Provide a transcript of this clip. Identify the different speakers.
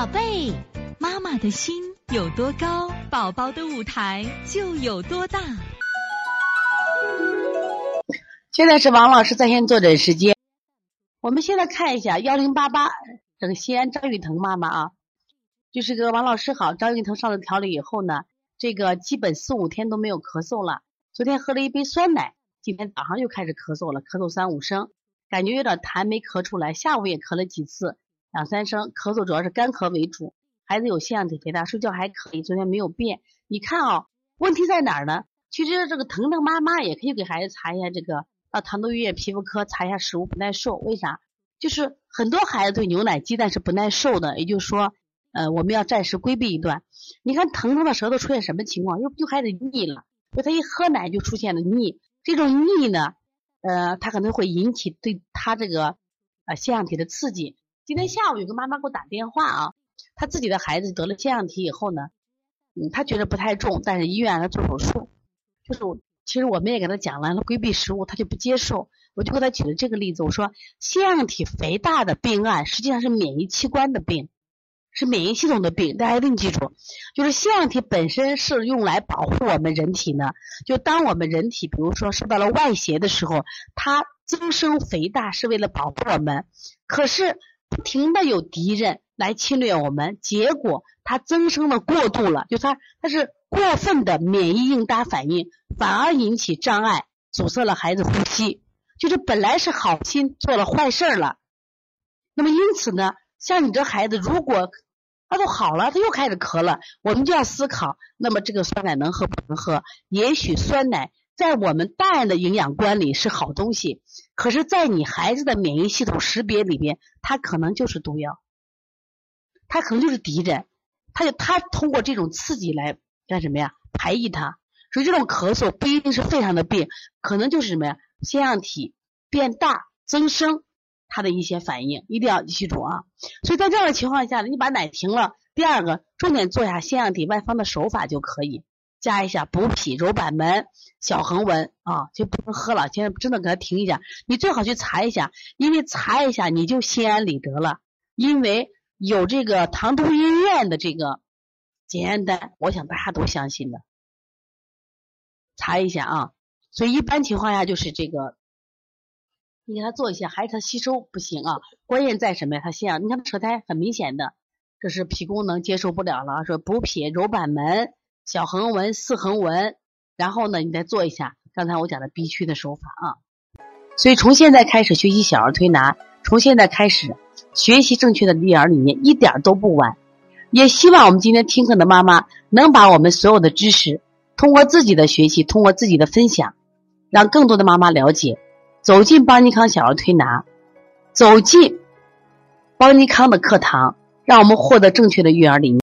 Speaker 1: 宝贝，妈妈的心有多高，宝宝的舞台就有多大。
Speaker 2: 现在是王老师在线坐诊时间。我们现在看一下幺零八八，整西安张玉腾妈妈啊，就是个王老师好。张玉腾上了调理以后呢，这个基本四五天都没有咳嗽了。昨天喝了一杯酸奶，今天早上又开始咳嗽了，咳嗽三五声，感觉有点痰没咳出来。下午也咳了几次。两三声咳嗽主要是干咳为主，孩子有腺样体肥大，睡觉还可以，昨天没有变。你看啊，问题在哪儿呢？其实这个疼疼妈妈也可以给孩子查一下这个到唐都医院皮肤科查一下食物不耐受，为啥？就是很多孩子对牛奶、鸡蛋是不耐受的，也就是说，呃，我们要暂时规避一段。你看疼疼的舌头出现什么情况？又就开始腻了，就他一喝奶就出现了腻，这种腻呢，呃，他可能会引起对他这个呃腺样体的刺激。今天下午有个妈妈给我打电话啊，她自己的孩子得了腺样体以后呢，嗯，她觉得不太重，但是医院让她做手术，就是其实我们也给她讲了，她规避食物，她就不接受。我就给她举了这个例子，我说腺样体肥大的病案实际上是免疫器官的病，是免疫系统的病。大家一定记住，就是腺样体本身是用来保护我们人体呢，就当我们人体比如说受到了外邪的时候，它增生肥大是为了保护我们，可是。不停的有敌人来侵略我们，结果它增生的过度了，就它它是过分的免疫应答反应，反而引起障碍，阻塞了孩子呼吸，就是本来是好心做了坏事了。那么因此呢，像你这孩子，如果他都好了，他又开始咳了，我们就要思考，那么这个酸奶能喝不能喝？也许酸奶。在我们大人的营养观里是好东西，可是，在你孩子的免疫系统识别里边，它可能就是毒药，它可能就是敌人，他就他通过这种刺激来干什么呀？排异它。所以这种咳嗽不一定是肺上的病，可能就是什么呀？腺样体变大增生，它的一些反应，一定要记住啊。所以在这样的情况下，你把奶停了，第二个重点做一下腺样体外方的手法就可以。加一下补脾揉板门小横纹啊，就不能喝了。现在真的给他停一下，你最好去查一下，因为查一下你就心安理得了。因为有这个唐都医院的这个检验单，我想大家都相信的。查一下啊，所以一般情况下就是这个，你给他做一下，还是他吸收不行啊？关键在什么呀？他腺样，你看舌苔很明显的，这是脾功能接受不了了，说补脾揉板门。小横纹、四横纹，然后呢，你再做一下刚才我讲的 B 区的手法啊。所以从现在开始学习小儿推拿，从现在开始学习正确的育儿理念，一点都不晚。也希望我们今天听课的妈妈能把我们所有的知识，通过自己的学习，通过自己的分享，让更多的妈妈了解，走进邦尼康小儿推拿，走进邦尼康的课堂，让我们获得正确的育儿理念。